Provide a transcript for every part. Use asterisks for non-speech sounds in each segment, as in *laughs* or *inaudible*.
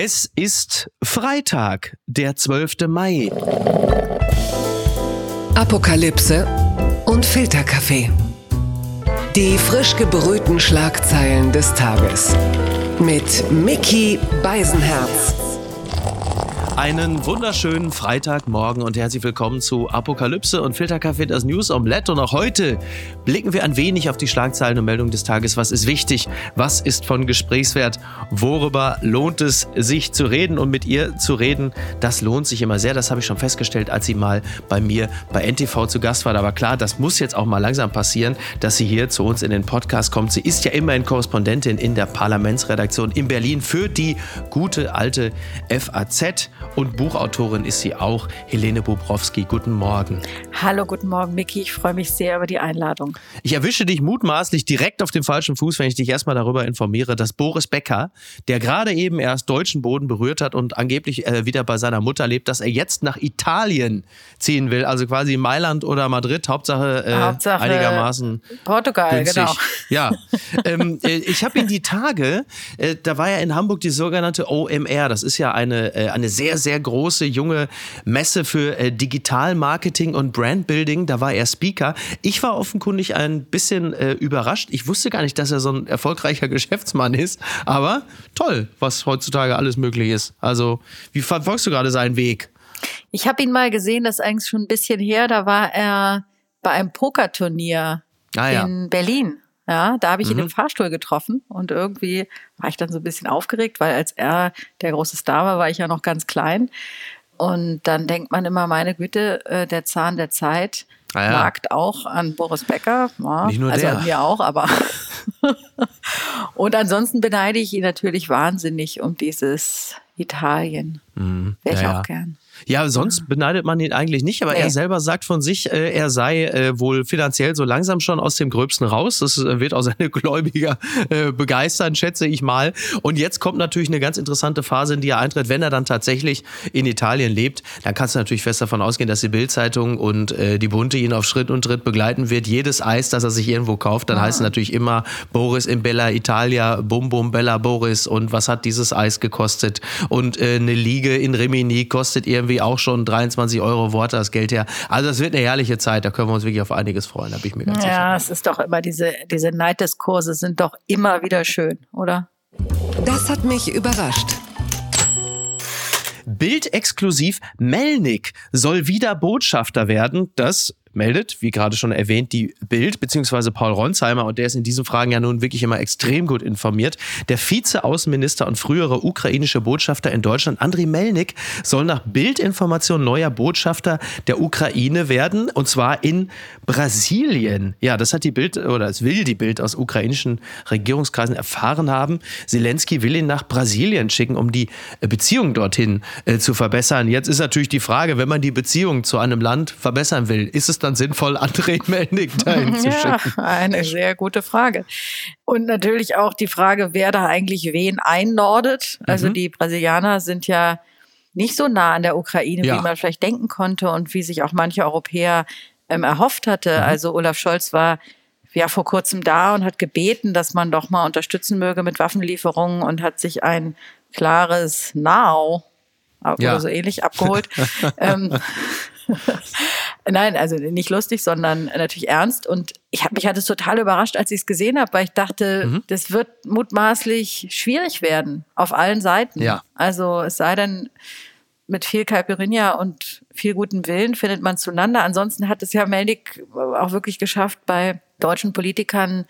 Es ist Freitag, der 12. Mai. Apokalypse und Filterkaffee. Die frisch gebrühten Schlagzeilen des Tages. Mit Mickey Beisenherz. Einen wunderschönen Freitagmorgen und herzlich willkommen zu Apokalypse und Filterkaffee, das News Omelette. Und auch heute blicken wir ein wenig auf die Schlagzeilen und Meldungen des Tages. Was ist wichtig? Was ist von Gesprächswert? Worüber lohnt es sich zu reden und mit ihr zu reden? Das lohnt sich immer sehr. Das habe ich schon festgestellt, als sie mal bei mir bei NTV zu Gast war. Aber klar, das muss jetzt auch mal langsam passieren, dass sie hier zu uns in den Podcast kommt. Sie ist ja immerhin Korrespondentin in der Parlamentsredaktion in Berlin für die gute alte FAZ und Buchautorin ist sie auch, Helene Bobrowski. Guten Morgen. Hallo, guten Morgen, Miki. Ich freue mich sehr über die Einladung. Ich erwische dich mutmaßlich direkt auf dem falschen Fuß, wenn ich dich erstmal darüber informiere, dass Boris Becker, der gerade eben erst deutschen Boden berührt hat und angeblich äh, wieder bei seiner Mutter lebt, dass er jetzt nach Italien ziehen will, also quasi Mailand oder Madrid, Hauptsache, äh, Hauptsache einigermaßen Portugal, günstig. genau. *laughs* Ja, ähm, äh, ich habe ihn die Tage, äh, da war ja in Hamburg die sogenannte OMR, das ist ja eine, äh, eine sehr, sehr große junge Messe für äh, Digitalmarketing und Brandbuilding. Da war er Speaker. Ich war offenkundig ein bisschen äh, überrascht. Ich wusste gar nicht, dass er so ein erfolgreicher *laughs* Geschäftsmann ist. Aber toll, was heutzutage alles möglich ist. Also, wie verfolgst du gerade seinen Weg? Ich habe ihn mal gesehen, das ist eigentlich schon ein bisschen her. Da war er bei einem Pokerturnier ah, ja. in Berlin. Ja, da habe ich mhm. ihn im mhm. Fahrstuhl getroffen und irgendwie war ich dann so ein bisschen aufgeregt, weil als er der große Star war, war ich ja noch ganz klein. Und dann denkt man immer, meine Güte, äh, der Zahn der Zeit ah, ja. nagt auch an Boris Becker. Ja, Nicht nur also der. an mir auch, aber. *laughs* und ansonsten beneide ich ihn natürlich wahnsinnig um dieses Italien. Mhm. Wäre ich ja, auch gern. Ja, sonst beneidet man ihn eigentlich nicht, aber nee. er selber sagt von sich, äh, er sei äh, wohl finanziell so langsam schon aus dem Gröbsten raus. Das äh, wird auch seine *laughs* Gläubiger äh, begeistern, schätze ich mal. Und jetzt kommt natürlich eine ganz interessante Phase, in die er eintritt, wenn er dann tatsächlich in Italien lebt. Dann kannst du natürlich fest davon ausgehen, dass die Bildzeitung und äh, die Bunte ihn auf Schritt und Tritt begleiten wird. Jedes Eis, das er sich irgendwo kauft, dann ah. heißt es natürlich immer Boris in Bella Italia, Bum Bum Bella Boris und was hat dieses Eis gekostet? Und äh, eine Liege in Rimini kostet irgendwie irgendwie auch schon 23 Euro Worte das Geld her. Also es wird eine herrliche Zeit, da können wir uns wirklich auf einiges freuen, da bin ich mir ganz ja, sicher. Ja, es ist doch immer diese, diese Neiddiskurse sind doch immer wieder schön, oder? Das hat mich überrascht. Bild exklusiv Melnik soll wieder Botschafter werden. Das meldet, wie gerade schon erwähnt, die Bild bzw. Paul Ronsheimer und der ist in diesen Fragen ja nun wirklich immer extrem gut informiert. Der Vize-Außenminister und frühere ukrainische Botschafter in Deutschland, Andriy Melnik, soll nach Bildinformation neuer Botschafter der Ukraine werden und zwar in Brasilien. Ja, das hat die Bild oder es will die Bild aus ukrainischen Regierungskreisen erfahren haben. Zelensky will ihn nach Brasilien schicken, um die Beziehungen dorthin äh, zu verbessern. Jetzt ist natürlich die Frage, wenn man die Beziehungen zu einem Land verbessern will, ist es dann sinnvoll, André Melnik dahin zu schicken? Ja, eine sehr gute Frage. Und natürlich auch die Frage, wer da eigentlich wen einnordet. Also mhm. die Brasilianer sind ja nicht so nah an der Ukraine, ja. wie man vielleicht denken konnte und wie sich auch manche Europäer ähm, erhofft hatte. Mhm. Also Olaf Scholz war ja vor kurzem da und hat gebeten, dass man doch mal unterstützen möge mit Waffenlieferungen und hat sich ein klares Now ja. oder so ähnlich abgeholt. *laughs* ähm, *laughs* Nein, also nicht lustig, sondern natürlich ernst. Und ich hab, mich hat es total überrascht, als ich es gesehen habe, weil ich dachte, mhm. das wird mutmaßlich schwierig werden auf allen Seiten. Ja. Also es sei denn, mit viel Caipirinha und viel guten Willen findet man zueinander. Ansonsten hat es ja Melnik auch wirklich geschafft, bei deutschen Politikern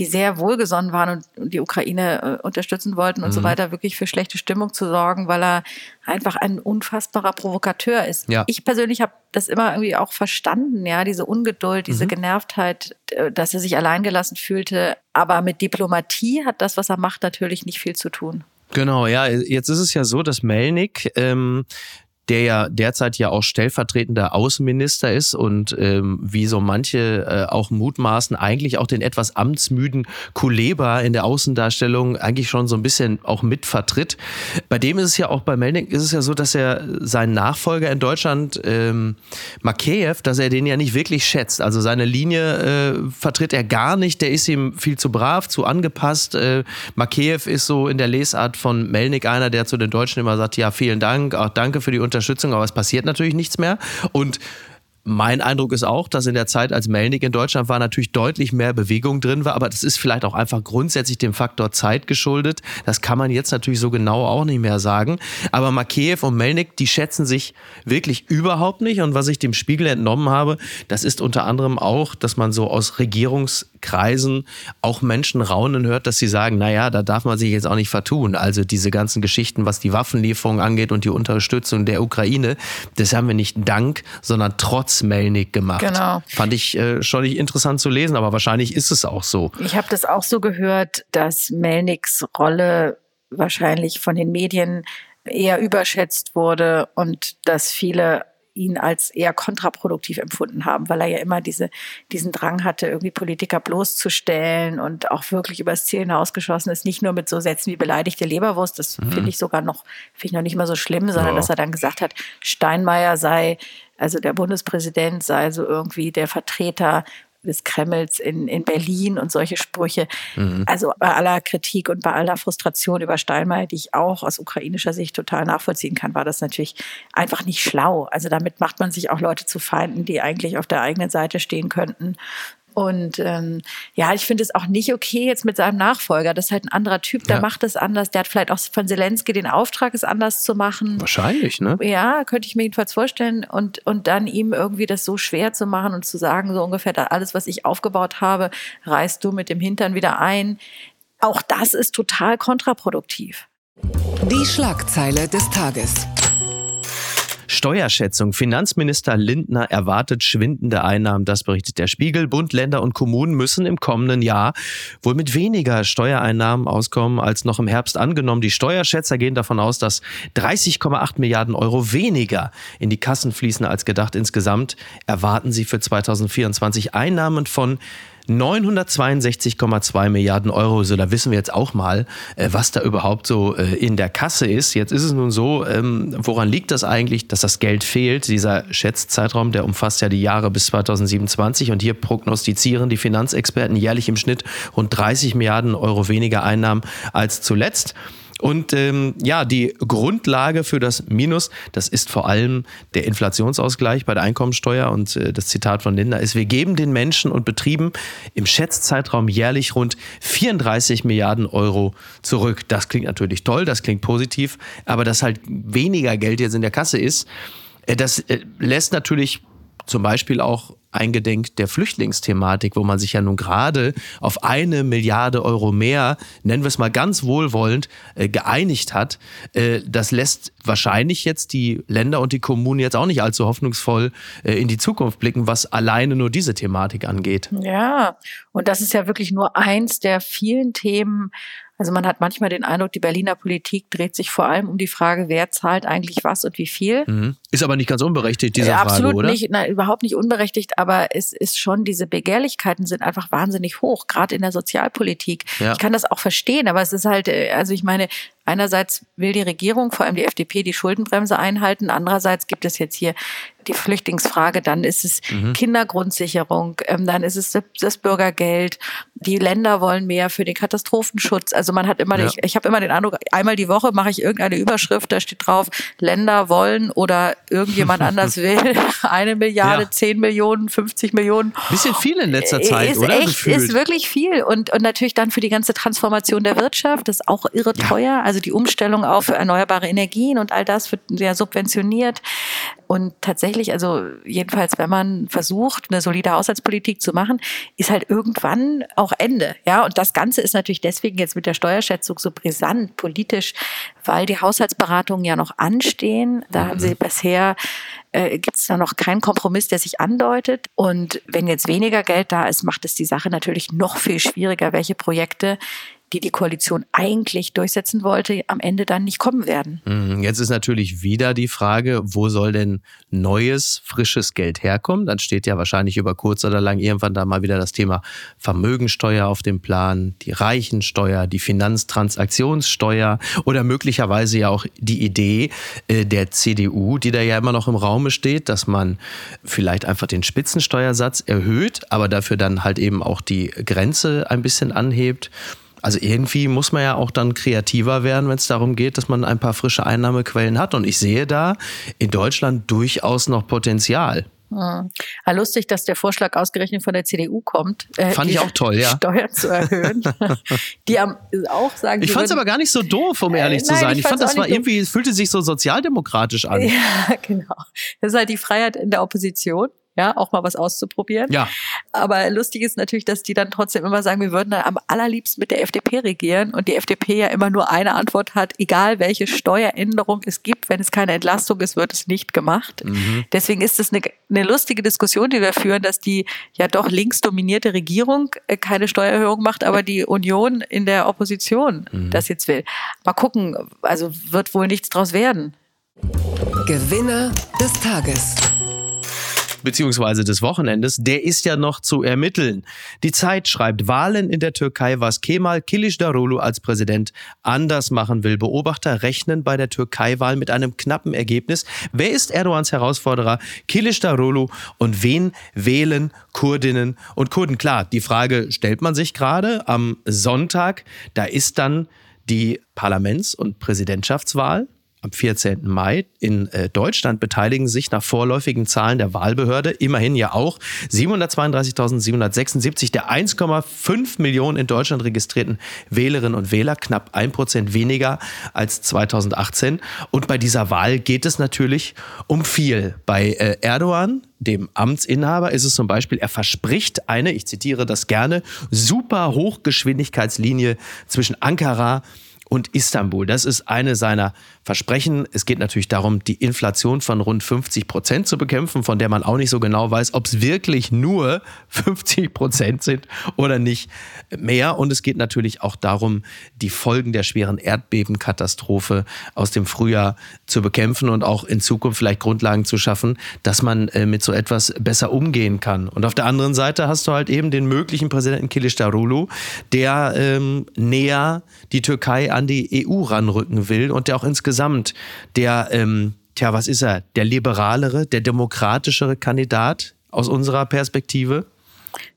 die sehr wohlgesonnen waren und die Ukraine äh, unterstützen wollten und mhm. so weiter, wirklich für schlechte Stimmung zu sorgen, weil er einfach ein unfassbarer Provokateur ist. Ja. Ich persönlich habe das immer irgendwie auch verstanden, ja, diese Ungeduld, diese mhm. Genervtheit, äh, dass er sich alleingelassen fühlte. Aber mit Diplomatie hat das, was er macht, natürlich nicht viel zu tun. Genau, ja, jetzt ist es ja so, dass Melnik ähm, der ja derzeit ja auch stellvertretender Außenminister ist und ähm, wie so manche äh, auch mutmaßen, eigentlich auch den etwas amtsmüden Kuleba in der Außendarstellung eigentlich schon so ein bisschen auch mit vertritt. Bei dem ist es ja auch bei Melnik ist es ja so, dass er seinen Nachfolger in Deutschland, ähm, Makeyev, dass er den ja nicht wirklich schätzt. Also seine Linie äh, vertritt er gar nicht. Der ist ihm viel zu brav, zu angepasst. Äh, Makeyev ist so in der Lesart von Melnik einer, der zu den Deutschen immer sagt, ja, vielen Dank, auch danke für die Unterstützung, aber es passiert natürlich nichts mehr. Und mein Eindruck ist auch, dass in der Zeit, als Melnik in Deutschland war, natürlich deutlich mehr Bewegung drin war. Aber das ist vielleicht auch einfach grundsätzlich dem Faktor Zeit geschuldet. Das kann man jetzt natürlich so genau auch nicht mehr sagen. Aber Makeyev und Melnik, die schätzen sich wirklich überhaupt nicht. Und was ich dem Spiegel entnommen habe, das ist unter anderem auch, dass man so aus Regierungskreisen auch Menschen raunen hört, dass sie sagen, naja, da darf man sich jetzt auch nicht vertun. Also diese ganzen Geschichten, was die Waffenlieferung angeht und die Unterstützung der Ukraine, das haben wir nicht dank, sondern trotz trotz Melnik gemacht. Genau. Fand ich äh, schon nicht interessant zu lesen, aber wahrscheinlich ist es auch so. Ich habe das auch so gehört, dass Melniks Rolle wahrscheinlich von den Medien eher überschätzt wurde und dass viele ihn als eher kontraproduktiv empfunden haben, weil er ja immer diese, diesen Drang hatte, irgendwie Politiker bloßzustellen und auch wirklich übers Ziel hinausgeschossen ist. Nicht nur mit so Sätzen wie beleidigte Leberwurst, das mhm. finde ich sogar noch, finde ich noch nicht mal so schlimm, sondern ja. dass er dann gesagt hat, Steinmeier sei also der Bundespräsident sei so irgendwie der Vertreter des Kremls in, in Berlin und solche Sprüche. Mhm. Also bei aller Kritik und bei aller Frustration über Steinmeier, die ich auch aus ukrainischer Sicht total nachvollziehen kann, war das natürlich einfach nicht schlau. Also damit macht man sich auch Leute zu Feinden, die eigentlich auf der eigenen Seite stehen könnten. Und ähm, ja, ich finde es auch nicht okay jetzt mit seinem Nachfolger. Das ist halt ein anderer Typ, der ja. macht es anders. Der hat vielleicht auch von Zelensky den Auftrag, es anders zu machen. Wahrscheinlich, ne? Ja, könnte ich mir jedenfalls vorstellen. Und, und dann ihm irgendwie das so schwer zu machen und zu sagen, so ungefähr, alles, was ich aufgebaut habe, reißt du mit dem Hintern wieder ein. Auch das ist total kontraproduktiv. Die Schlagzeile des Tages. Steuerschätzung. Finanzminister Lindner erwartet schwindende Einnahmen. Das berichtet der Spiegel. Bund, Länder und Kommunen müssen im kommenden Jahr wohl mit weniger Steuereinnahmen auskommen als noch im Herbst angenommen. Die Steuerschätzer gehen davon aus, dass 30,8 Milliarden Euro weniger in die Kassen fließen als gedacht. Insgesamt erwarten sie für 2024 Einnahmen von 962,2 Milliarden Euro. So, da wissen wir jetzt auch mal, äh, was da überhaupt so äh, in der Kasse ist. Jetzt ist es nun so, ähm, woran liegt das eigentlich, dass das Geld fehlt? Dieser Schätzzeitraum, der umfasst ja die Jahre bis 2027 und hier prognostizieren die Finanzexperten jährlich im Schnitt rund 30 Milliarden Euro weniger Einnahmen als zuletzt. Und ähm, ja, die Grundlage für das Minus, das ist vor allem der Inflationsausgleich bei der Einkommensteuer. Und äh, das Zitat von Linda ist, wir geben den Menschen und Betrieben im Schätzzeitraum jährlich rund 34 Milliarden Euro zurück. Das klingt natürlich toll, das klingt positiv, aber dass halt weniger Geld jetzt in der Kasse ist, äh, das äh, lässt natürlich zum Beispiel auch eingedenk der Flüchtlingsthematik, wo man sich ja nun gerade auf eine Milliarde Euro mehr, nennen wir es mal ganz wohlwollend, äh, geeinigt hat. Äh, das lässt wahrscheinlich jetzt die Länder und die Kommunen jetzt auch nicht allzu hoffnungsvoll äh, in die Zukunft blicken, was alleine nur diese Thematik angeht. Ja, und das ist ja wirklich nur eins der vielen Themen, also man hat manchmal den Eindruck, die Berliner Politik dreht sich vor allem um die Frage, wer zahlt eigentlich was und wie viel. Mhm. Ist aber nicht ganz unberechtigt, diese ja, Frage, absolut oder? Nicht, nein, überhaupt nicht unberechtigt, aber es ist schon, diese Begehrlichkeiten sind einfach wahnsinnig hoch, gerade in der Sozialpolitik. Ja. Ich kann das auch verstehen, aber es ist halt, äh, also ich meine, Einerseits will die Regierung, vor allem die FDP, die Schuldenbremse einhalten. Andererseits gibt es jetzt hier die Flüchtlingsfrage, dann ist es mhm. Kindergrundsicherung, ähm, dann ist es das Bürgergeld. Die Länder wollen mehr für den Katastrophenschutz. Also man hat immer, ja. ich, ich habe immer den Eindruck, einmal die Woche mache ich irgendeine Überschrift, da steht drauf, Länder wollen oder irgendjemand anders *laughs* will *laughs* eine Milliarde, ja. 10 Millionen, 50 Millionen. Bisschen viel in letzter Zeit, ist oder? Echt, Gefühlt. ist wirklich viel und, und natürlich dann für die ganze Transformation der Wirtschaft, das ist auch irre teuer. Ja. Also die Umstellung auf erneuerbare Energien und all das wird sehr subventioniert. Und tatsächlich, also jedenfalls, wenn man versucht, eine solide Haushaltspolitik zu machen, ist halt irgendwann auch Ende. Ja, und das Ganze ist natürlich deswegen jetzt mit der Steuerschätzung so brisant politisch, weil die Haushaltsberatungen ja noch anstehen. Da haben sie mhm. bisher äh, gibt es da noch keinen Kompromiss, der sich andeutet. Und wenn jetzt weniger Geld da ist, macht es die Sache natürlich noch viel schwieriger, welche Projekte die die Koalition eigentlich durchsetzen wollte, am Ende dann nicht kommen werden. Mhm, jetzt ist natürlich wieder die Frage, wo soll denn neues, frisches Geld herkommen? Dann steht ja wahrscheinlich über kurz oder lang irgendwann da mal wieder das Thema Vermögensteuer auf dem Plan, die Reichensteuer, die Finanztransaktionssteuer oder möglicherweise ja auch die Idee äh, der CDU, die da ja immer noch im Raume steht, dass man vielleicht einfach den Spitzensteuersatz erhöht, aber dafür dann halt eben auch die Grenze ein bisschen anhebt. Also irgendwie muss man ja auch dann kreativer werden, wenn es darum geht, dass man ein paar frische Einnahmequellen hat. Und ich sehe da in Deutschland durchaus noch Potenzial. Hm. Ja, lustig, dass der Vorschlag ausgerechnet von der CDU kommt. Äh, Fand ich auch toll, ja. Steuern zu erhöhen. *laughs* die haben auch sagen. Ich fand es aber gar nicht so doof, um ehrlich äh, zu nein, sein. Ich, ich fand, das war irgendwie, es fühlte sich so sozialdemokratisch an. Ja, *laughs* genau. Das ist halt die Freiheit in der Opposition ja, auch mal was auszuprobieren. Ja. Aber lustig ist natürlich, dass die dann trotzdem immer sagen, wir würden dann am allerliebsten mit der FDP regieren und die FDP ja immer nur eine Antwort hat, egal welche Steueränderung es gibt, wenn es keine Entlastung ist, wird es nicht gemacht. Mhm. Deswegen ist es eine, eine lustige Diskussion, die wir führen, dass die ja doch linksdominierte Regierung äh, keine Steuererhöhung macht, aber die Union in der Opposition mhm. das jetzt will. Mal gucken, also wird wohl nichts draus werden. Gewinner des Tages beziehungsweise des Wochenendes, der ist ja noch zu ermitteln. Die Zeit schreibt Wahlen in der Türkei, was Kemal Kilicdaroglu als Präsident anders machen will. Beobachter rechnen bei der Türkei-Wahl mit einem knappen Ergebnis. Wer ist Erdogans Herausforderer? Kilicdaroglu und wen wählen Kurdinnen und Kurden? Klar, die Frage stellt man sich gerade am Sonntag. Da ist dann die Parlaments- und Präsidentschaftswahl am 14. Mai. In äh, Deutschland beteiligen sich nach vorläufigen Zahlen der Wahlbehörde immerhin ja auch 732.776 der 1,5 Millionen in Deutschland registrierten Wählerinnen und Wähler, knapp ein Prozent weniger als 2018. Und bei dieser Wahl geht es natürlich um viel. Bei äh, Erdogan, dem Amtsinhaber, ist es zum Beispiel, er verspricht eine, ich zitiere das gerne, super Hochgeschwindigkeitslinie zwischen Ankara und Istanbul. Das ist eine seiner Versprechen. Es geht natürlich darum, die Inflation von rund 50 Prozent zu bekämpfen, von der man auch nicht so genau weiß, ob es wirklich nur *laughs* 50 Prozent sind oder nicht mehr. Und es geht natürlich auch darum, die Folgen der schweren Erdbebenkatastrophe aus dem Frühjahr zu bekämpfen und auch in Zukunft vielleicht Grundlagen zu schaffen, dass man äh, mit so etwas besser umgehen kann. Und auf der anderen Seite hast du halt eben den möglichen Präsidenten Kilicdaroglu, der ähm, näher die Türkei an die EU ranrücken will und der auch insgesamt der, ähm, tja, was ist er, der liberalere, der demokratischere Kandidat aus unserer Perspektive?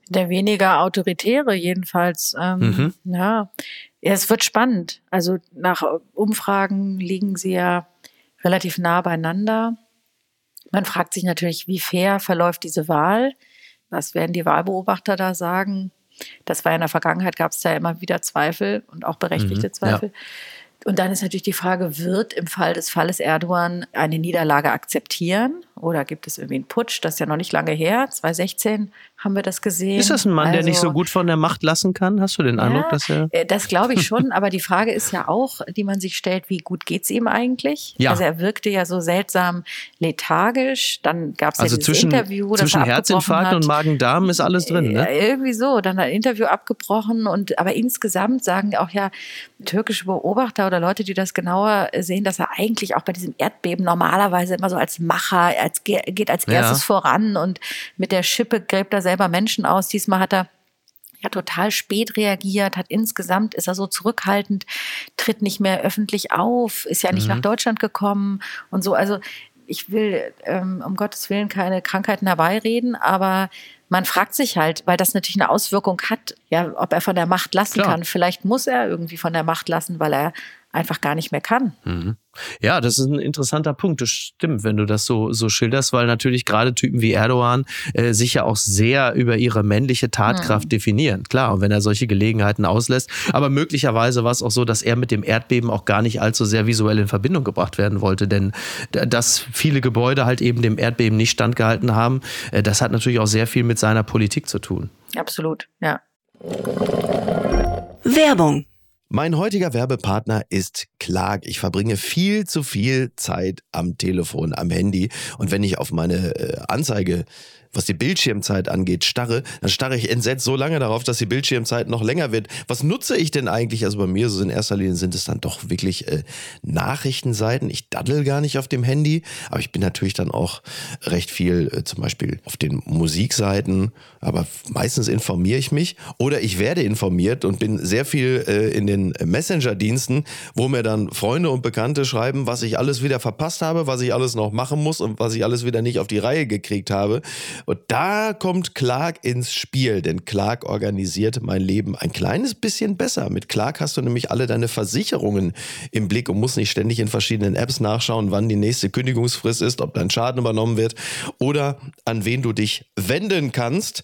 Der weniger autoritäre jedenfalls. Ähm, mhm. ja. ja, es wird spannend. Also nach Umfragen liegen sie ja relativ nah beieinander. Man fragt sich natürlich, wie fair verläuft diese Wahl? Was werden die Wahlbeobachter da sagen? Das war ja in der Vergangenheit, gab es da immer wieder Zweifel und auch berechtigte mhm, Zweifel. Ja. Und dann ist natürlich die Frage, wird im Fall des Falles Erdogan eine Niederlage akzeptieren oder gibt es irgendwie einen Putsch? Das ist ja noch nicht lange her. 2016 haben wir das gesehen. Ist das ein Mann, also, der nicht so also gut von der Macht lassen kann? Hast du den Eindruck, ja, dass er. Äh, das glaube ich schon, aber die Frage ist ja auch, die man sich stellt, wie gut geht es ihm eigentlich? Ja. Also er wirkte ja so seltsam lethargisch. Dann gab es also ja dieses zwischen, Interview. Zwischen Herzinfarkt und Magen-Darm ist alles drin, ne? Irgendwie so. Dann ein Interview abgebrochen und aber insgesamt sagen auch ja türkische Beobachter oder Leute, die das genauer sehen, dass er eigentlich auch bei diesem Erdbeben normalerweise immer so als Macher, als geht als erstes ja. voran und mit der Schippe gräbt er selber Menschen aus. Diesmal hat er ja total spät reagiert, hat insgesamt ist er so zurückhaltend, tritt nicht mehr öffentlich auf, ist ja nicht mhm. nach Deutschland gekommen und so. Also ich will ähm, um Gottes Willen keine Krankheiten herbeireden, aber man fragt sich halt, weil das natürlich eine Auswirkung hat, ja, ob er von der Macht lassen Klar. kann. Vielleicht muss er irgendwie von der Macht lassen, weil er einfach gar nicht mehr kann. Mhm. Ja, das ist ein interessanter Punkt. Das stimmt, wenn du das so, so schilderst, weil natürlich gerade Typen wie Erdogan äh, sich ja auch sehr über ihre männliche Tatkraft mhm. definieren. Klar, und wenn er solche Gelegenheiten auslässt. Aber möglicherweise war es auch so, dass er mit dem Erdbeben auch gar nicht allzu sehr visuell in Verbindung gebracht werden wollte. Denn dass viele Gebäude halt eben dem Erdbeben nicht standgehalten haben, äh, das hat natürlich auch sehr viel mit seiner Politik zu tun. Absolut, ja. Werbung Mein heutiger Werbepartner ist Clark. Ich verbringe viel zu viel Zeit am Telefon, am Handy. Und wenn ich auf meine äh, Anzeige was die Bildschirmzeit angeht, starre, dann starre ich entsetzt so lange darauf, dass die Bildschirmzeit noch länger wird. Was nutze ich denn eigentlich? Also bei mir so in erster Linie sind es dann doch wirklich äh, Nachrichtenseiten. Ich daddel gar nicht auf dem Handy, aber ich bin natürlich dann auch recht viel äh, zum Beispiel auf den Musikseiten, aber meistens informiere ich mich oder ich werde informiert und bin sehr viel äh, in den Messenger-Diensten, wo mir dann Freunde und Bekannte schreiben, was ich alles wieder verpasst habe, was ich alles noch machen muss und was ich alles wieder nicht auf die Reihe gekriegt habe. Und da kommt Clark ins Spiel, denn Clark organisiert mein Leben ein kleines bisschen besser. Mit Clark hast du nämlich alle deine Versicherungen im Blick und musst nicht ständig in verschiedenen Apps nachschauen, wann die nächste Kündigungsfrist ist, ob dein Schaden übernommen wird oder an wen du dich wenden kannst.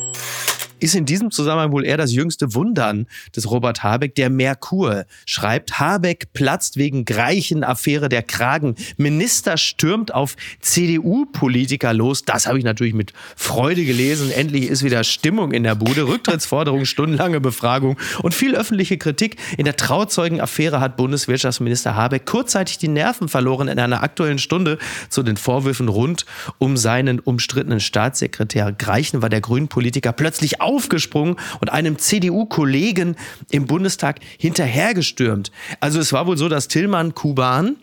ist in diesem Zusammenhang wohl eher das jüngste Wundern des Robert Habeck. Der Merkur schreibt, Habeck platzt wegen Greichen-Affäre der Kragen. Minister stürmt auf CDU-Politiker los. Das habe ich natürlich mit Freude gelesen. Endlich ist wieder Stimmung in der Bude. Rücktrittsforderung, stundenlange Befragung und viel öffentliche Kritik. In der Trauzeugen-Affäre hat Bundeswirtschaftsminister Habeck kurzzeitig die Nerven verloren in einer aktuellen Stunde zu den Vorwürfen rund um seinen umstrittenen Staatssekretär Greichen war der Grünen-Politiker plötzlich auf aufgesprungen und einem CDU-Kollegen im Bundestag hinterhergestürmt. Also es war wohl so, dass Tillmann Kuban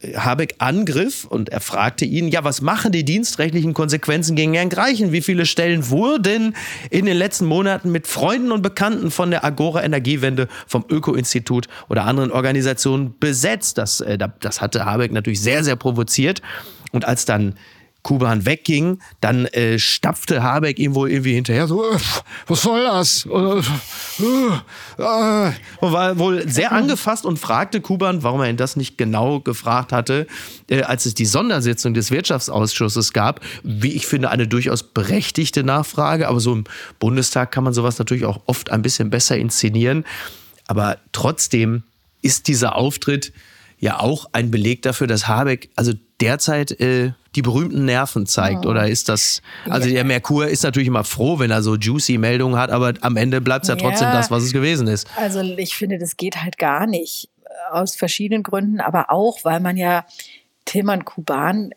äh, Habeck angriff und er fragte ihn, ja, was machen die dienstrechtlichen Konsequenzen gegen Herrn Greichen? Wie viele Stellen wurden in den letzten Monaten mit Freunden und Bekannten von der Agora Energiewende, vom Öko-Institut oder anderen Organisationen besetzt? Das, äh, das hatte Habeck natürlich sehr, sehr provoziert. Und als dann Kuban wegging, dann äh, stapfte Habeck ihm wohl irgendwie hinterher, so, äh, was soll das? Äh, äh, und war wohl sehr angefasst und fragte Kuban, warum er ihn das nicht genau gefragt hatte, äh, als es die Sondersitzung des Wirtschaftsausschusses gab. Wie ich finde, eine durchaus berechtigte Nachfrage, aber so im Bundestag kann man sowas natürlich auch oft ein bisschen besser inszenieren. Aber trotzdem ist dieser Auftritt ja auch ein Beleg dafür, dass Habeck also derzeit äh, die berühmten Nerven zeigt? Oh. Oder ist das, also ja. der Merkur ist natürlich immer froh, wenn er so juicy Meldungen hat, aber am Ende bleibt es ja trotzdem ja. das, was es gewesen ist. Also ich finde, das geht halt gar nicht. Aus verschiedenen Gründen, aber auch, weil man ja Tilman Kuban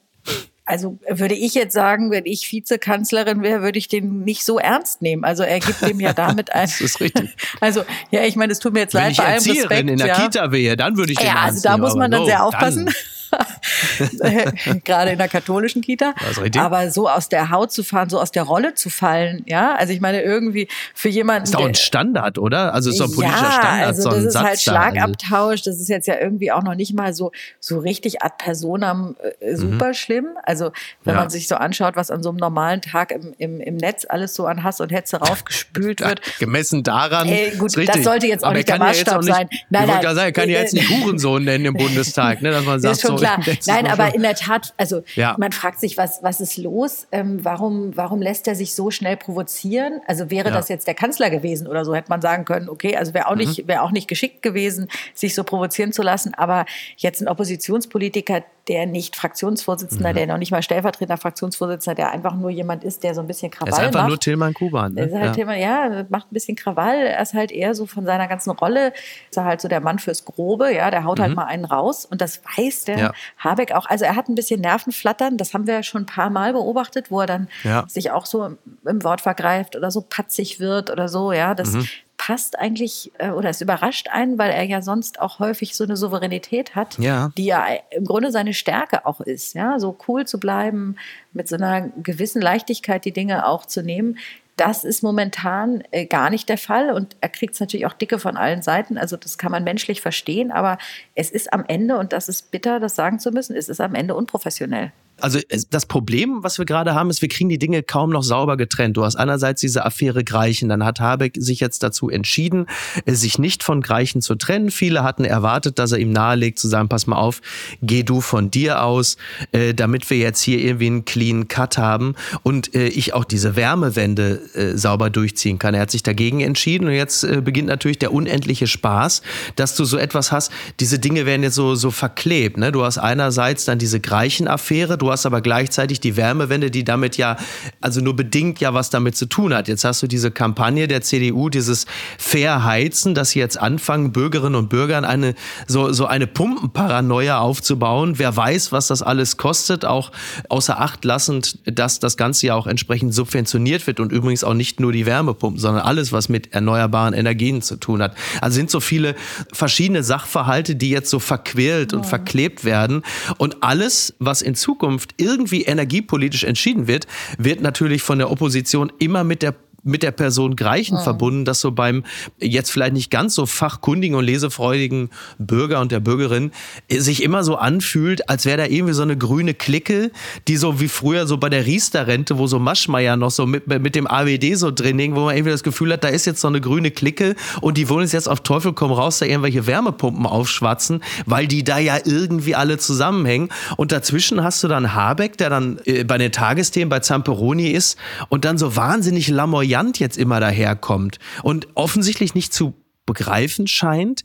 also würde ich jetzt sagen, wenn ich Vizekanzlerin wäre, würde ich den nicht so ernst nehmen. Also er gibt dem ja damit *laughs* ein. das ist richtig. *laughs* Also ja, ich meine, es tut mir jetzt wenn leid ich bei allem Respekt. in der ja. Kita wäre, dann würde ich den Ja, also da muss man dann sehr aufpassen. Dann. *laughs* gerade in der katholischen Kita. Aber so aus der Haut zu fahren, so aus der Rolle zu fallen, ja, also ich meine irgendwie für jemanden. Ist doch ein Standard, oder? Also ist doch ein politischer ja, Standard. Also so das ist Satz halt Schlagabtausch. Das ist jetzt ja irgendwie auch noch nicht mal so so richtig ad personam äh, super mhm. schlimm. Also wenn ja. man sich so anschaut, was an so einem normalen Tag im, im, im Netz alles so an Hass und Hetze raufgespült *laughs* wird. Gemessen daran. Ey, gut, das sollte jetzt auch Aber nicht der Maßstab ja sein. Nein, ich wollte sagen, er kann ja jetzt *laughs* nicht Hurensohn nennen im Bundestag, ne, dass man sagt, so, klar. *laughs* Nein, aber aber in der Tat, also ja. man fragt sich, was, was ist los? Ähm, warum, warum lässt er sich so schnell provozieren? Also wäre ja. das jetzt der Kanzler gewesen oder so, hätte man sagen können, okay, also wäre auch, mhm. wäre auch nicht geschickt gewesen, sich so provozieren zu lassen. Aber jetzt ein Oppositionspolitiker, der nicht Fraktionsvorsitzender, mhm. der noch nicht mal stellvertretender Fraktionsvorsitzender, der einfach nur jemand ist, der so ein bisschen Krawall macht. Er ist einfach macht. nur Tillmann Kuban. Ne? Ist halt ja. Tillmann, ja, macht ein bisschen Krawall. Er ist halt eher so von seiner ganzen Rolle, ist er halt so der Mann fürs Grobe, ja, der haut halt mhm. halt mal einen raus und das weiß der ja. Habeck auch. Also er hat ein bisschen Nervenflattern, das haben wir ja schon ein paar Mal beobachtet, wo er dann ja. sich auch so im Wort vergreift oder so patzig wird oder so, ja, das mhm passt eigentlich äh, oder es überrascht einen, weil er ja sonst auch häufig so eine Souveränität hat, ja. die ja im Grunde seine Stärke auch ist. Ja, so cool zu bleiben, mit so einer gewissen Leichtigkeit die Dinge auch zu nehmen. Das ist momentan äh, gar nicht der Fall und er kriegt es natürlich auch dicke von allen Seiten. Also das kann man menschlich verstehen, aber es ist am Ende, und das ist bitter, das sagen zu müssen, es ist am Ende unprofessionell. Also das Problem, was wir gerade haben, ist, wir kriegen die Dinge kaum noch sauber getrennt. Du hast einerseits diese Affäre Greichen, dann hat Habeck sich jetzt dazu entschieden, äh, sich nicht von Greichen zu trennen. Viele hatten erwartet, dass er ihm nahelegt, zu sagen, pass mal auf, geh du von dir aus, äh, damit wir jetzt hier irgendwie einen clean Cut haben und äh, ich auch diese Wärmewende sauber durchziehen kann. Er hat sich dagegen entschieden und jetzt beginnt natürlich der unendliche Spaß, dass du so etwas hast. Diese Dinge werden jetzt so, so verklebt. Ne? Du hast einerseits dann diese Greichen-Affäre, du hast aber gleichzeitig die Wärmewende, die damit ja, also nur bedingt ja was damit zu tun hat. Jetzt hast du diese Kampagne der CDU, dieses Fairheizen, dass sie jetzt anfangen, Bürgerinnen und Bürgern eine, so, so eine Pumpenparanoia aufzubauen. Wer weiß, was das alles kostet, auch außer Acht lassend, dass das Ganze ja auch entsprechend subventioniert wird und übrigens auch nicht nur die Wärmepumpen, sondern alles, was mit erneuerbaren Energien zu tun hat. Also sind so viele verschiedene Sachverhalte, die jetzt so verquält und verklebt werden und alles, was in Zukunft Zukunft irgendwie energiepolitisch entschieden wird, wird natürlich von der Opposition immer mit der mit der Person Greichen mhm. verbunden, dass so beim jetzt vielleicht nicht ganz so fachkundigen und lesefreudigen Bürger und der Bürgerin sich immer so anfühlt, als wäre da irgendwie so eine grüne Clique, die so wie früher so bei der Riester-Rente, wo so Maschmeyer noch so mit, mit dem AWD so drin hing, wo man irgendwie das Gefühl hat, da ist jetzt so eine grüne Clique und die wollen jetzt auf Teufel komm raus da irgendwelche Wärmepumpen aufschwatzen, weil die da ja irgendwie alle zusammenhängen. Und dazwischen hast du dann Habeck, der dann äh, bei den Tagesthemen bei Zamperoni ist und dann so wahnsinnig lamoyant Variant jetzt immer daherkommt und offensichtlich nicht zu begreifen scheint,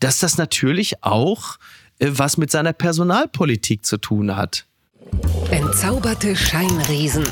dass das natürlich auch äh, was mit seiner Personalpolitik zu tun hat. Entzauberte Scheinriesen.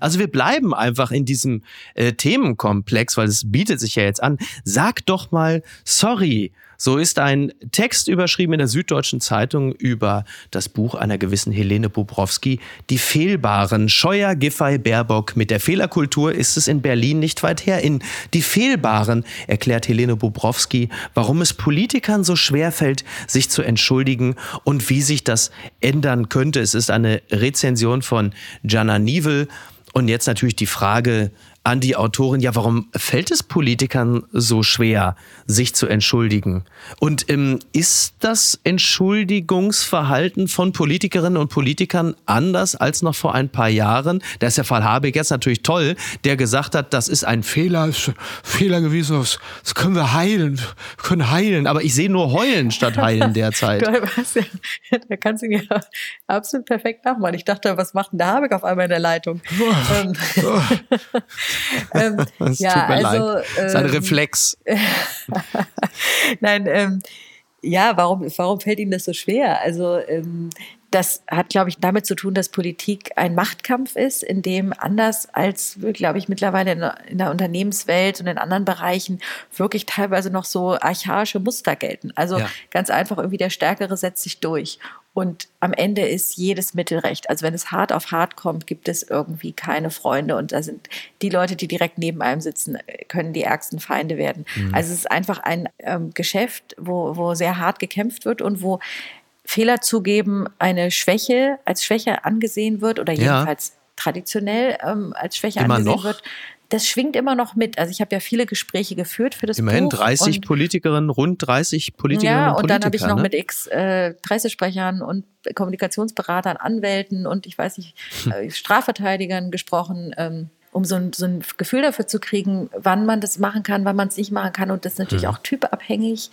Also wir bleiben einfach in diesem äh, Themenkomplex, weil es bietet sich ja jetzt an. Sag doch mal sorry so ist ein Text überschrieben in der Süddeutschen Zeitung über das Buch einer gewissen Helene Bobrowski, Die Fehlbaren. Scheuer, Giffey, Baerbock. Mit der Fehlerkultur ist es in Berlin nicht weit her. In Die Fehlbaren erklärt Helene Bobrowski, warum es Politikern so schwer fällt, sich zu entschuldigen und wie sich das ändern könnte. Es ist eine Rezension von Jana Nivel. Und jetzt natürlich die Frage, an die Autorin, ja, warum fällt es Politikern so schwer, sich zu entschuldigen? Und ähm, ist das Entschuldigungsverhalten von Politikerinnen und Politikern anders als noch vor ein paar Jahren? Da ist der Fall Habeck jetzt natürlich toll, der gesagt hat, das ist ein Fehler, ist Fehler gewesen, das, das können wir heilen, wir können heilen. Aber ich sehe nur heulen statt heilen derzeit. *laughs* ja, da kannst du ihn ja absolut perfekt nachmachen. Ich dachte, was macht denn der Habeck auf einmal in der Leitung? *laughs* ähm, *laughs* *laughs* ähm, es ja, tut mir also, leid. Ähm, Sein Reflex. *laughs* Nein, ähm, ja, warum, warum fällt Ihnen das so schwer? Also ähm, das hat, glaube ich, damit zu tun, dass Politik ein Machtkampf ist, in dem anders als, glaube ich, mittlerweile in der Unternehmenswelt und in anderen Bereichen wirklich teilweise noch so archaische Muster gelten. Also ja. ganz einfach irgendwie der Stärkere setzt sich durch. Und am Ende ist jedes Mittel recht. Also wenn es hart auf hart kommt, gibt es irgendwie keine Freunde. Und da sind die Leute, die direkt neben einem sitzen, können die ärgsten Feinde werden. Mhm. Also es ist einfach ein ähm, Geschäft, wo, wo sehr hart gekämpft wird und wo Fehler zugeben eine Schwäche als Schwäche angesehen wird oder jedenfalls ja. traditionell ähm, als Schwäche Immer angesehen noch? wird das schwingt immer noch mit. Also ich habe ja viele Gespräche geführt für das Immerhin Buch. Immerhin 30 Politikerinnen, rund 30 Politikerinnen ja, und Politiker. Ja, und dann habe ich noch ne? mit X äh, Pressesprechern und Kommunikationsberatern, Anwälten und ich weiß nicht, hm. äh, Strafverteidigern gesprochen. Ähm, um so ein, so ein Gefühl dafür zu kriegen, wann man das machen kann, wann man es nicht machen kann. Und das ist natürlich hm. auch typabhängig.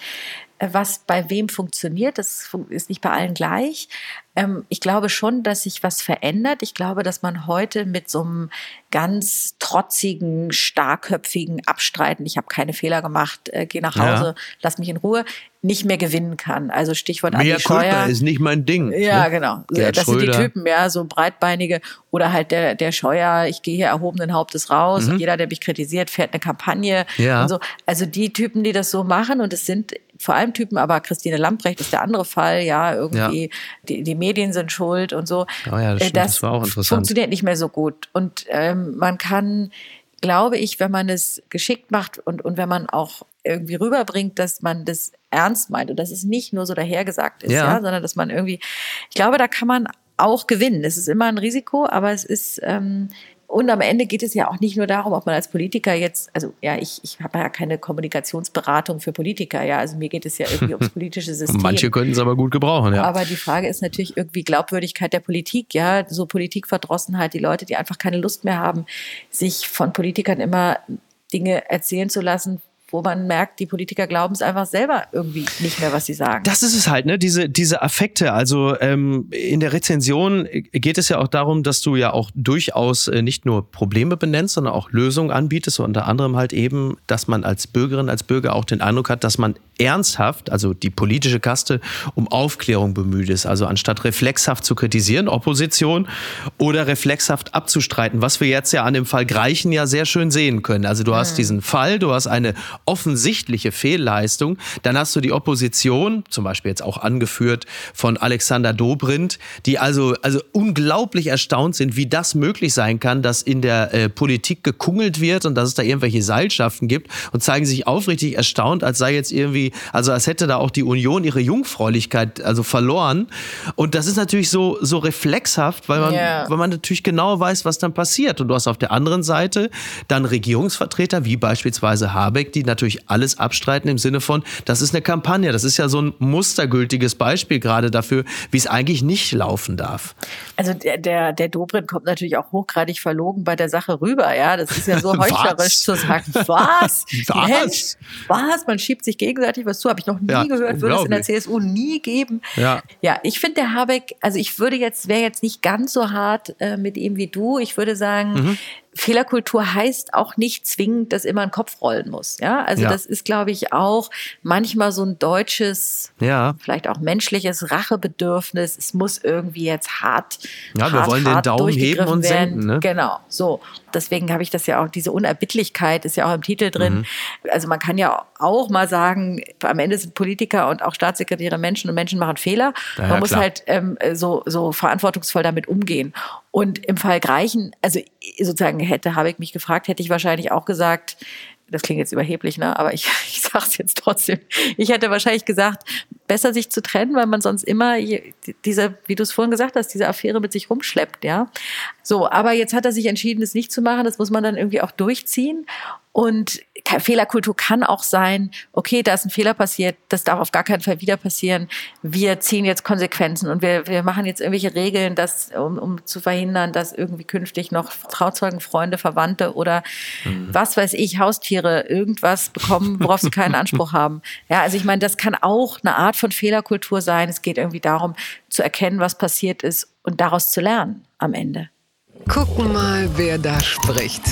Äh, was bei wem funktioniert. Das ist nicht bei allen gleich. Ähm, ich glaube schon, dass sich was verändert. Ich glaube, dass man heute mit so einem ganz trotzigen, starkköpfigen Abstreiten, ich habe keine Fehler gemacht, äh, geh nach Hause, ja. lass mich in Ruhe, nicht mehr gewinnen kann. Also Stichwort Mehr Andi Scheuer. ist nicht mein Ding. Ja, ne? genau. Gerhard das Schröder. sind die Typen, ja, so breitbeinige oder halt der, der Scheuer, ich gehe hier erhobenen Hauptes raus mhm. und jeder, der mich kritisiert, fährt eine Kampagne ja. so. Also die Typen, die das so machen und es sind vor allem Typen, aber Christine Lamprecht ist der andere Fall, ja, irgendwie ja. Die, die Medien sind schuld und so. Oh ja, das, äh, stimmt, das, das war auch interessant. funktioniert nicht mehr so gut. Und ähm, man kann, glaube ich, wenn man es geschickt macht und, und wenn man auch irgendwie rüberbringt, dass man das ernst meint und dass es nicht nur so dahergesagt ist, ja. ja, sondern dass man irgendwie, ich glaube, da kann man auch gewinnen. Es ist immer ein Risiko, aber es ist ähm, und am Ende geht es ja auch nicht nur darum, ob man als Politiker jetzt, also ja, ich, ich habe ja keine Kommunikationsberatung für Politiker, ja, also mir geht es ja irgendwie ums *laughs* politische System. Manche könnten es aber gut gebrauchen, ja. Aber die Frage ist natürlich irgendwie Glaubwürdigkeit der Politik, ja, so Politikverdrossenheit, die Leute, die einfach keine Lust mehr haben, sich von Politikern immer Dinge erzählen zu lassen, wo man merkt, die Politiker glauben es einfach selber irgendwie nicht mehr, was sie sagen. Das ist es halt, ne? Diese, diese Affekte. Also ähm, in der Rezension geht es ja auch darum, dass du ja auch durchaus äh, nicht nur Probleme benennst, sondern auch Lösungen anbietest. Und unter anderem halt eben, dass man als Bürgerin, als Bürger auch den Eindruck hat, dass man ernsthaft, also die politische Kaste, um Aufklärung bemüht ist. Also anstatt reflexhaft zu kritisieren, Opposition, oder reflexhaft abzustreiten, was wir jetzt ja an dem Fall Greichen ja sehr schön sehen können. Also du hast diesen Fall, du hast eine offensichtliche Fehlleistung. Dann hast du die Opposition, zum Beispiel jetzt auch angeführt von Alexander Dobrindt, die also, also unglaublich erstaunt sind, wie das möglich sein kann, dass in der äh, Politik gekungelt wird und dass es da irgendwelche Seilschaften gibt und zeigen sich aufrichtig erstaunt, als sei jetzt irgendwie, also als hätte da auch die Union ihre Jungfräulichkeit also verloren. Und das ist natürlich so, so reflexhaft, weil man, yeah. weil man natürlich genau weiß, was dann passiert. Und du hast auf der anderen Seite dann Regierungsvertreter, wie beispielsweise Habeck, die natürlich alles abstreiten im Sinne von, das ist eine Kampagne. Das ist ja so ein mustergültiges Beispiel gerade dafür, wie es eigentlich nicht laufen darf. Also der, der, der Dobrindt kommt natürlich auch hochgradig verlogen bei der Sache rüber. Ja, das ist ja so *laughs* heuchlerisch zu sagen. Was? *laughs* Was? Was? Man schiebt sich gegenseitig was zu. Habe ich noch nie ja, gehört. Würde es in der CSU nie geben. Ja, ja ich finde der Habeck, also ich würde jetzt, wäre jetzt nicht ganz so hart äh, mit ihm wie du. Ich würde sagen, mhm. Fehlerkultur heißt auch nicht zwingend, dass immer ein Kopf rollen muss. Ja, also ja. das ist, glaube ich, auch manchmal so ein deutsches, ja. vielleicht auch menschliches Rachebedürfnis. Es muss irgendwie jetzt hart. Ja, hart, wir wollen den Daumen heben und werden. senden. Ne? Genau, so. Deswegen habe ich das ja auch, diese Unerbittlichkeit ist ja auch im Titel drin. Mhm. Also man kann ja auch mal sagen, am Ende sind Politiker und auch Staatssekretäre Menschen und Menschen machen Fehler. Ja, man muss klar. halt ähm, so, so verantwortungsvoll damit umgehen. Und im Fall Greichen, also sozusagen hätte Habeck mich gefragt, hätte ich wahrscheinlich auch gesagt, das klingt jetzt überheblich, ne? aber ich, *laughs* ich sage es jetzt trotzdem. Ich hätte wahrscheinlich gesagt, besser sich zu trennen, weil man sonst immer diese, wie du es vorhin gesagt hast, diese Affäre mit sich rumschleppt, ja. So, aber jetzt hat er sich entschieden, es nicht zu machen. Das muss man dann irgendwie auch durchziehen. Und Fehlerkultur kann auch sein, okay, da ist ein Fehler passiert, das darf auf gar keinen Fall wieder passieren. Wir ziehen jetzt Konsequenzen und wir, wir machen jetzt irgendwelche Regeln, dass, um, um zu verhindern, dass irgendwie künftig noch Trauzeugen, Freunde, Verwandte oder mhm. was weiß ich, Haustiere irgendwas bekommen, worauf sie keinen Anspruch *laughs* haben. Ja, also ich meine, das kann auch eine Art von Fehlerkultur sein. Es geht irgendwie darum, zu erkennen, was passiert ist und daraus zu lernen am Ende. Gucken mal, wer da spricht.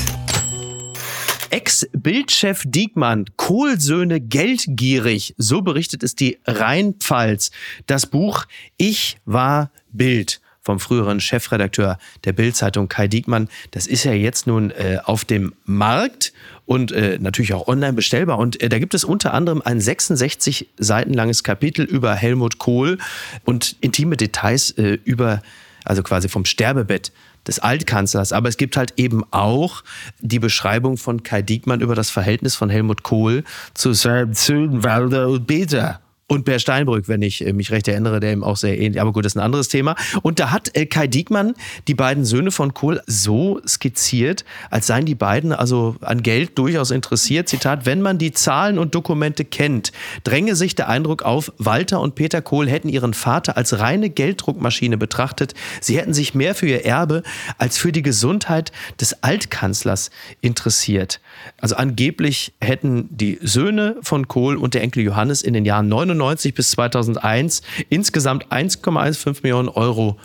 Ex-Bildchef Diekmann, Kohlsöhne geldgierig, so berichtet es die Rheinpfalz. Das Buch Ich war Bild vom früheren Chefredakteur der Bildzeitung Kai Diekmann. Das ist ja jetzt nun äh, auf dem Markt und äh, natürlich auch online bestellbar. Und äh, da gibt es unter anderem ein 66 Seiten langes Kapitel über Helmut Kohl und intime Details äh, über, also quasi vom Sterbebett des Altkanzlers. Aber es gibt halt eben auch die Beschreibung von Kai Diekmann über das Verhältnis von Helmut Kohl zu seinem Söhnen Walder und Peter und Per Steinbrück, wenn ich äh, mich recht erinnere, der ihm auch sehr ähnlich, aber gut, das ist ein anderes Thema. Und da hat äh, Kai Diekmann die beiden Söhne von Kohl so skizziert, als seien die beiden also an Geld durchaus interessiert. Zitat, wenn man die Zahlen und Dokumente kennt, dränge sich der Eindruck auf, Walter und Peter Kohl hätten ihren Vater als reine Gelddruckmaschine betrachtet. Sie hätten sich mehr für ihr Erbe als für die Gesundheit des Altkanzlers interessiert. Also angeblich hätten die Söhne von Kohl und der Enkel Johannes in den Jahren 99 1999 bis 2001 insgesamt 1,15 Millionen Euro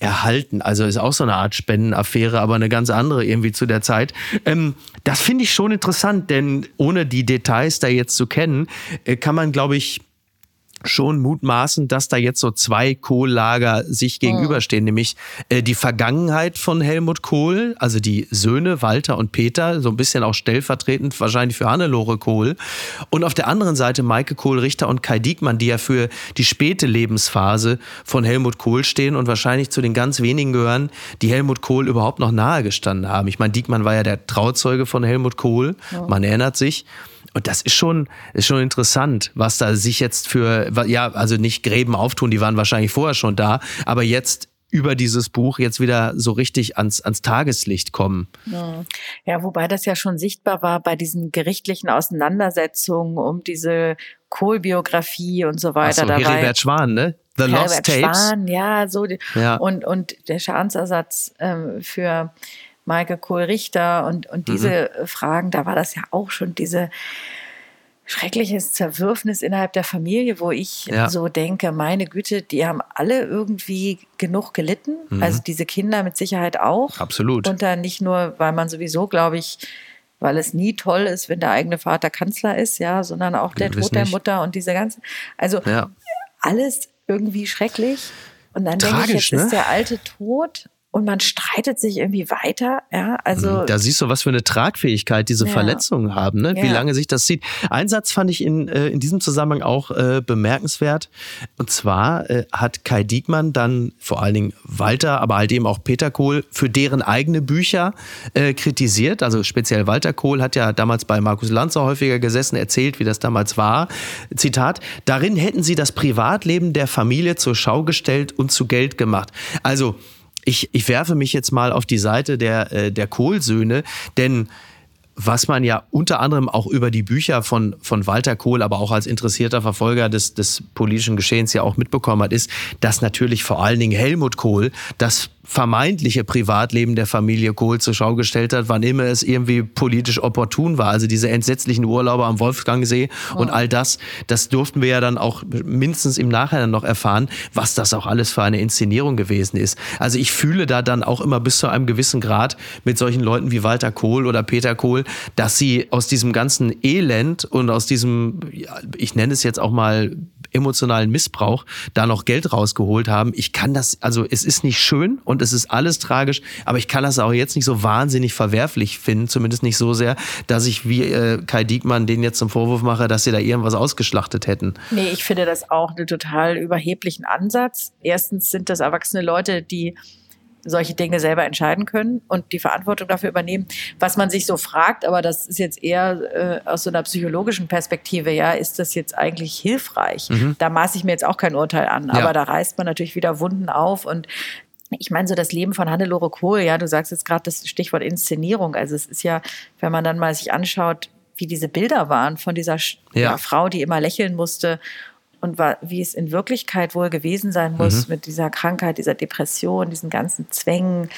erhalten. Also ist auch so eine Art Spendenaffäre, aber eine ganz andere irgendwie zu der Zeit. Ähm, das finde ich schon interessant, denn ohne die Details da jetzt zu kennen, äh, kann man, glaube ich, schon mutmaßen, dass da jetzt so zwei Kohl-Lager sich gegenüberstehen, mhm. nämlich äh, die Vergangenheit von Helmut Kohl, also die Söhne Walter und Peter, so ein bisschen auch stellvertretend wahrscheinlich für Hannelore Kohl und auf der anderen Seite Maike Kohl-Richter und Kai Diekmann, die ja für die späte Lebensphase von Helmut Kohl stehen und wahrscheinlich zu den ganz wenigen gehören, die Helmut Kohl überhaupt noch nahe gestanden haben. Ich meine, Diekmann war ja der Trauzeuge von Helmut Kohl, man erinnert sich. Und das ist schon, ist schon interessant, was da sich jetzt für, ja, also nicht Gräben auftun, die waren wahrscheinlich vorher schon da, aber jetzt über dieses Buch jetzt wieder so richtig ans, ans Tageslicht kommen. Ja, wobei das ja schon sichtbar war bei diesen gerichtlichen Auseinandersetzungen um diese Kohlbiografie und so weiter. Ach so, Heribert Schwan, ne? The Heribert Lost Tapes. Schwan, ja, so. Ja. Und, und der Schadensersatz ähm, für Maike Kohl-Richter und, und diese mhm. Fragen, da war das ja auch schon diese schreckliches Zerwürfnis innerhalb der Familie, wo ich ja. so denke, meine Güte, die haben alle irgendwie genug gelitten. Mhm. Also diese Kinder mit Sicherheit auch. Absolut. Und dann nicht nur, weil man sowieso, glaube ich, weil es nie toll ist, wenn der eigene Vater Kanzler ist, ja, sondern auch der Tod der Mutter und diese ganzen. Also ja. alles irgendwie schrecklich. Und dann Tragisch, denke ich, jetzt ne? ist der alte tot und man streitet sich irgendwie weiter. Ja, also mhm. da siehst du, was für eine Tragfähigkeit diese ja. Verletzungen haben, ne? wie ja. lange sich das zieht. Ein Satz fand ich in, äh, in diesem Zusammenhang auch äh, bemerkenswert. Und zwar äh, hat Kai Diekmann dann vor allen Dingen Walter, aber halt eben auch Peter Kohl für deren eigene Bücher äh, kritisiert. Also speziell Walter Kohl hat ja damals bei Markus Lanzer häufiger gesessen, erzählt, wie das damals war. Zitat: Darin hätten sie das Privatleben der Familie zur Schau gestellt und zu Geld gemacht. Also ich, ich werfe mich jetzt mal auf die Seite der, äh, der Kohlsöhne, denn was man ja unter anderem auch über die Bücher von, von Walter Kohl, aber auch als interessierter Verfolger des, des politischen Geschehens ja auch mitbekommen hat, ist, dass natürlich vor allen Dingen Helmut Kohl das vermeintliche Privatleben der Familie Kohl zur Schau gestellt hat, wann immer es irgendwie politisch opportun war. Also diese entsetzlichen Urlaube am Wolfgangsee oh. und all das, das durften wir ja dann auch mindestens im Nachhinein noch erfahren, was das auch alles für eine Inszenierung gewesen ist. Also ich fühle da dann auch immer bis zu einem gewissen Grad mit solchen Leuten wie Walter Kohl oder Peter Kohl, dass sie aus diesem ganzen Elend und aus diesem, ich nenne es jetzt auch mal emotionalen Missbrauch da noch Geld rausgeholt haben. Ich kann das, also es ist nicht schön und es ist alles tragisch, aber ich kann das auch jetzt nicht so wahnsinnig verwerflich finden, zumindest nicht so sehr, dass ich wie äh, Kai Diekmann den jetzt zum Vorwurf mache, dass sie da irgendwas ausgeschlachtet hätten. Nee, ich finde das auch einen total überheblichen Ansatz. Erstens sind das erwachsene Leute, die solche Dinge selber entscheiden können und die Verantwortung dafür übernehmen. Was man sich so fragt, aber das ist jetzt eher äh, aus so einer psychologischen Perspektive, ja, ist das jetzt eigentlich hilfreich? Mhm. Da maße ich mir jetzt auch kein Urteil an, ja. aber da reißt man natürlich wieder Wunden auf und ich meine, so das Leben von Hannelore Kohl, ja, du sagst jetzt gerade das Stichwort Inszenierung. Also es ist ja, wenn man dann mal sich anschaut, wie diese Bilder waren von dieser ja. Frau, die immer lächeln musste und wie es in Wirklichkeit wohl gewesen sein muss mhm. mit dieser Krankheit, dieser Depression, diesen ganzen Zwängen.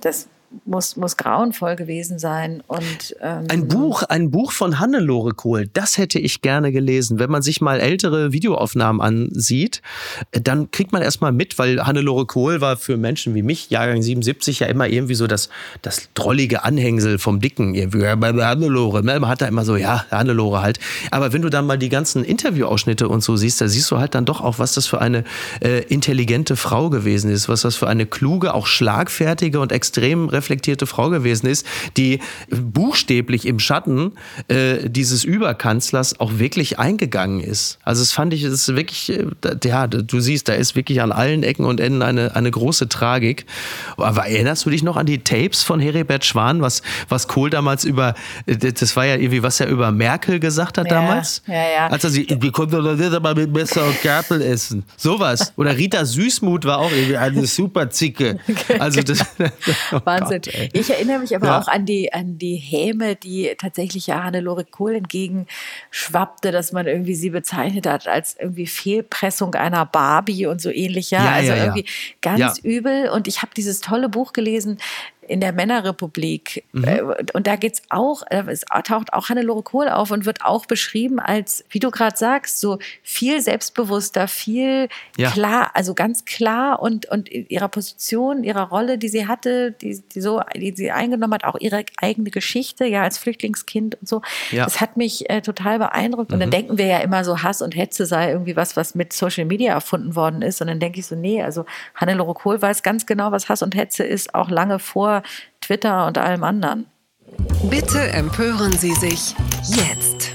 Das muss, muss grauenvoll gewesen sein. Und, ähm, ein Buch, ein Buch von Hannelore Kohl, das hätte ich gerne gelesen. Wenn man sich mal ältere Videoaufnahmen ansieht, dann kriegt man erstmal mit, weil Hannelore Kohl war für Menschen wie mich, Jahrgang 77, ja immer irgendwie so das, das drollige Anhängsel vom Dicken. Hannelore. Ne? Man hat da immer so, ja, Hannelore halt. Aber wenn du dann mal die ganzen Interviewausschnitte und so siehst, da siehst du halt dann doch auch, was das für eine äh, intelligente Frau gewesen ist, was das für eine kluge, auch schlagfertige und extrem reflektierte Frau gewesen ist, die buchstäblich im Schatten äh, dieses Überkanzlers auch wirklich eingegangen ist. Also das fand ich, das ist wirklich, äh, ja, du siehst, da ist wirklich an allen Ecken und Enden eine, eine große Tragik. Aber erinnerst du dich noch an die Tapes von Heribert Schwan, was, was Kohl damals über, äh, das war ja irgendwie, was er über Merkel gesagt hat ja, damals? Ja, ja. Also sie, wir konnten doch nicht mal mit Messer und Gabel essen. Sowas. Oder Rita Süßmuth war auch irgendwie eine super Zicke. *laughs* Also das, oh *laughs* Wahnsinn. Wahnsinn. Ich erinnere mich aber ja. auch an die, an die Häme, die tatsächlich ja Hannelore Kohl entgegenschwappte, dass man irgendwie sie bezeichnet hat als irgendwie Fehlpressung einer Barbie und so ähnlich. Ja, ja also irgendwie ganz übel. Und ich habe dieses tolle Buch gelesen, in der Männerrepublik. Mhm. Äh, und da geht's auch, äh, es taucht auch Hannelore Kohl auf und wird auch beschrieben als, wie du gerade sagst, so viel selbstbewusster, viel ja. klar, also ganz klar und, und ihrer Position, ihrer Rolle, die sie hatte, die, die so, die sie eingenommen hat, auch ihre eigene Geschichte, ja, als Flüchtlingskind und so. Ja. Das hat mich äh, total beeindruckt. Mhm. Und dann mhm. denken wir ja immer so, Hass und Hetze sei irgendwie was, was mit Social Media erfunden worden ist. Und dann denke ich so, nee, also Hannelore Kohl weiß ganz genau, was Hass und Hetze ist, auch lange vor Twitter und allem anderen. Bitte empören Sie sich jetzt.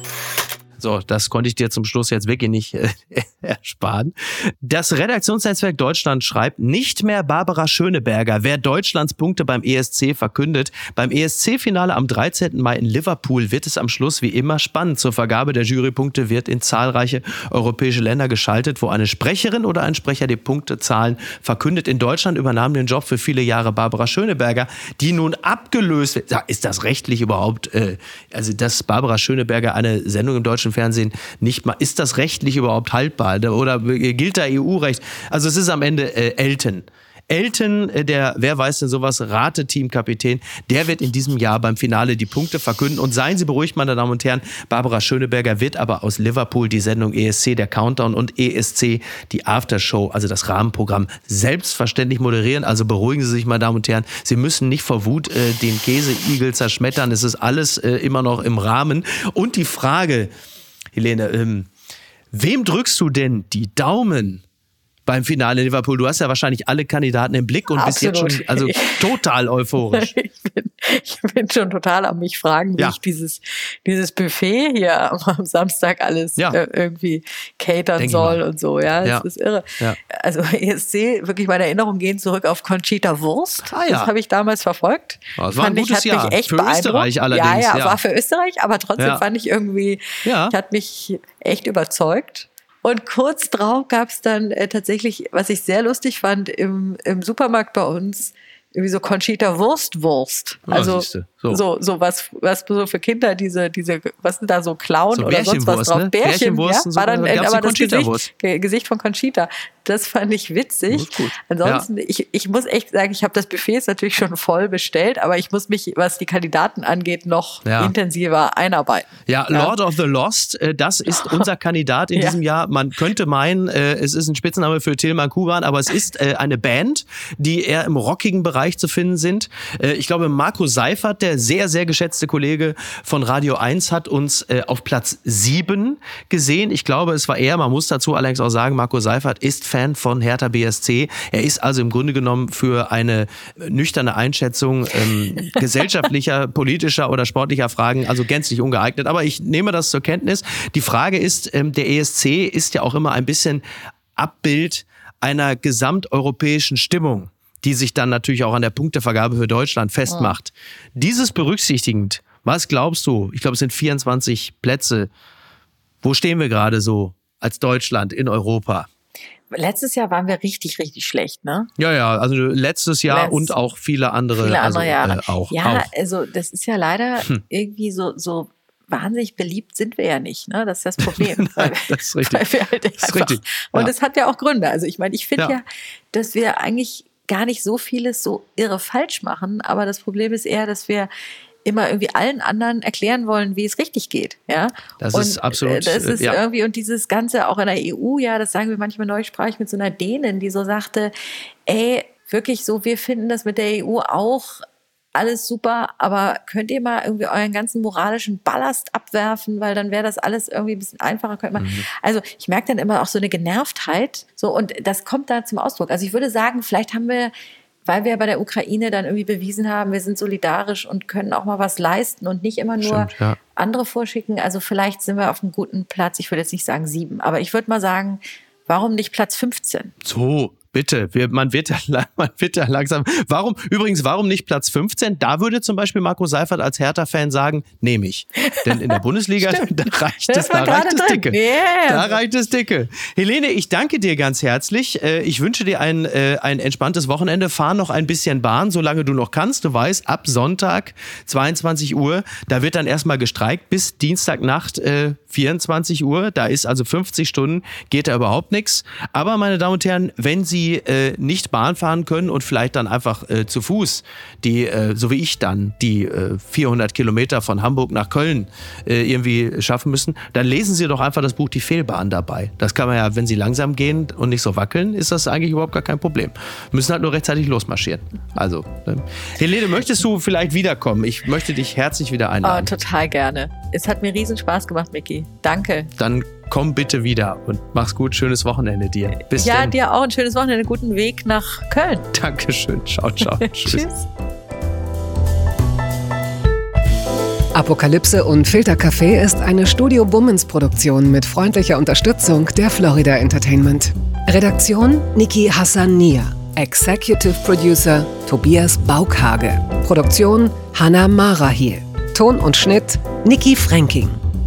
So, das konnte ich dir zum Schluss jetzt wirklich nicht äh, *laughs* ersparen. Das Redaktionsnetzwerk Deutschland schreibt, nicht mehr Barbara Schöneberger, wer Deutschlands Punkte beim ESC verkündet. Beim ESC-Finale am 13. Mai in Liverpool wird es am Schluss wie immer spannend. Zur Vergabe der Jurypunkte wird in zahlreiche europäische Länder geschaltet, wo eine Sprecherin oder ein Sprecher die Punktezahlen verkündet. In Deutschland übernahm den Job für viele Jahre Barbara Schöneberger, die nun abgelöst wird. Ist das rechtlich überhaupt, äh, also dass Barbara Schöneberger eine Sendung im deutschen deutschen Fernsehen nicht mal. Ist das rechtlich überhaupt haltbar oder gilt da EU-Recht? Also es ist am Ende äh, Elton. Elton, äh, der, wer weiß denn sowas, Rateteamkapitän, der wird in diesem Jahr beim Finale die Punkte verkünden. Und seien Sie beruhigt, meine Damen und Herren, Barbara Schöneberger wird aber aus Liverpool die Sendung ESC, der Countdown und ESC, die Aftershow, also das Rahmenprogramm, selbstverständlich moderieren. Also beruhigen Sie sich, meine Damen und Herren. Sie müssen nicht vor Wut äh, den Käseigel zerschmettern. Es ist alles äh, immer noch im Rahmen. Und die Frage, Helene, ähm, wem drückst du denn die Daumen beim Finale in Liverpool. Du hast ja wahrscheinlich alle Kandidaten im Blick und Absolut. bist jetzt schon also total euphorisch. *laughs* ich, bin, ich bin schon total am mich fragen, wie ja. ich dieses, dieses Buffet hier am Samstag alles ja. äh, irgendwie catern Denk soll und so. Ja, das ja. ist irre. Also ESC, wirklich meine Erinnerungen gehen zurück auf Conchita Wurst. Ah, das habe ich damals verfolgt. Das war fand ein gutes ich, hat Jahr. mich echt für Österreich allerdings. Ja, ja, war für Österreich, aber trotzdem fand ich irgendwie, ja. hat mich echt überzeugt. Und kurz drauf gab es dann äh, tatsächlich, was ich sehr lustig fand, im, im Supermarkt bei uns, irgendwie so Conchita Wurstwurst. Also ja, so. so, so was, was so für Kinder diese, diese, was sind da so Clown so oder sonst was drauf? Ne? Bärchen, ja, war dann aber das Gesicht, Gesicht von Conchita. Das fand ich witzig. Ansonsten, ja. ich, ich muss echt sagen, ich habe das Buffet jetzt natürlich schon voll bestellt, aber ich muss mich, was die Kandidaten angeht, noch ja. intensiver einarbeiten. Ja, Lord of the Lost, äh, das ist *laughs* unser Kandidat in diesem Jahr. Man könnte meinen, äh, es ist ein Spitzname für Tilman Kuban, aber es ist äh, eine Band, die eher im rockigen Bereich zu finden sind. Ich glaube, Marco Seifert, der sehr, sehr geschätzte Kollege von Radio 1, hat uns auf Platz 7 gesehen. Ich glaube, es war er, man muss dazu allerdings auch sagen, Marco Seifert ist Fan Fan von Hertha BSC. Er ist also im Grunde genommen für eine nüchterne Einschätzung ähm, *laughs* gesellschaftlicher, politischer oder sportlicher Fragen also gänzlich ungeeignet. Aber ich nehme das zur Kenntnis. Die Frage ist, ähm, der ESC ist ja auch immer ein bisschen Abbild einer gesamteuropäischen Stimmung die sich dann natürlich auch an der Punktevergabe für Deutschland festmacht. Ja. Dieses berücksichtigend, was glaubst du? Ich glaube, es sind 24 Plätze. Wo stehen wir gerade so als Deutschland in Europa? Letztes Jahr waren wir richtig, richtig schlecht, ne? Ja, ja, also letztes Jahr Letzt, und auch viele andere, viele andere also, Jahre. Äh, auch. Ja, auch. also das ist ja leider hm. irgendwie so, so wahnsinnig beliebt sind wir ja nicht, ne? Das ist das Problem. *laughs* Nein, das ist richtig. Halt das ist richtig. Und ja. das hat ja auch Gründe. Also ich meine, ich finde ja. ja, dass wir eigentlich gar nicht so vieles so irre falsch machen, aber das Problem ist eher, dass wir immer irgendwie allen anderen erklären wollen, wie es richtig geht. Ja, das und ist absolut. Das ist ja. irgendwie und dieses Ganze auch in der EU, ja, das sagen wir manchmal neu, sprach ich mit so einer Dänin, die so sagte, ey, wirklich so, wir finden das mit der EU auch alles super, aber könnt ihr mal irgendwie euren ganzen moralischen Ballast abwerfen, weil dann wäre das alles irgendwie ein bisschen einfacher. Könnt man, mhm. Also ich merke dann immer auch so eine Genervtheit, so und das kommt da zum Ausdruck. Also ich würde sagen, vielleicht haben wir weil wir bei der Ukraine dann irgendwie bewiesen haben, wir sind solidarisch und können auch mal was leisten und nicht immer nur Stimmt, ja. andere vorschicken. Also vielleicht sind wir auf einem guten Platz. Ich würde jetzt nicht sagen sieben, aber ich würde mal sagen, warum nicht Platz 15? So, Bitte, wir, man, wird ja, *laughs* man wird ja langsam. Warum, übrigens, warum nicht Platz 15? Da würde zum Beispiel Marco Seifert als Hertha-Fan sagen, nehme ich. Denn in der Bundesliga, *laughs* da reicht es, da reicht es dicke. Yeah. Da reicht es dicke. Helene, ich danke dir ganz herzlich. Äh, ich wünsche dir ein, äh, ein entspanntes Wochenende. Fahr noch ein bisschen Bahn, solange du noch kannst. Du weißt, ab Sonntag, 22 Uhr, da wird dann erstmal gestreikt bis Dienstagnacht, 24 äh, Uhr. Da ist also 50 Stunden, geht da überhaupt nichts. Aber meine Damen und Herren, wenn Sie die äh, nicht Bahn fahren können und vielleicht dann einfach äh, zu Fuß, die, äh, so wie ich dann, die 400 äh, Kilometer von Hamburg nach Köln äh, irgendwie schaffen müssen, dann lesen Sie doch einfach das Buch Die Fehlbahn dabei. Das kann man ja, wenn Sie langsam gehen und nicht so wackeln, ist das eigentlich überhaupt gar kein Problem. Müssen halt nur rechtzeitig losmarschieren. Also, ähm, Helene, möchtest du vielleicht wiederkommen? Ich möchte dich herzlich wieder einladen. Oh, total gerne. Es hat mir riesen Spaß gemacht, Micky. Danke. Dann komm bitte wieder und mach's gut. Schönes Wochenende dir. Bis Ja, denn. dir auch ein schönes Wochenende. Guten Weg nach Köln. *laughs* Dankeschön. Ciao, ciao. *laughs* Tschüss. Apokalypse und Filtercafé ist eine Studio Bummens Produktion mit freundlicher Unterstützung der Florida Entertainment. Redaktion Niki Hassania. Executive Producer Tobias Baukhage. Produktion Hannah Marahiel. Ton und Schnitt Niki Fränking.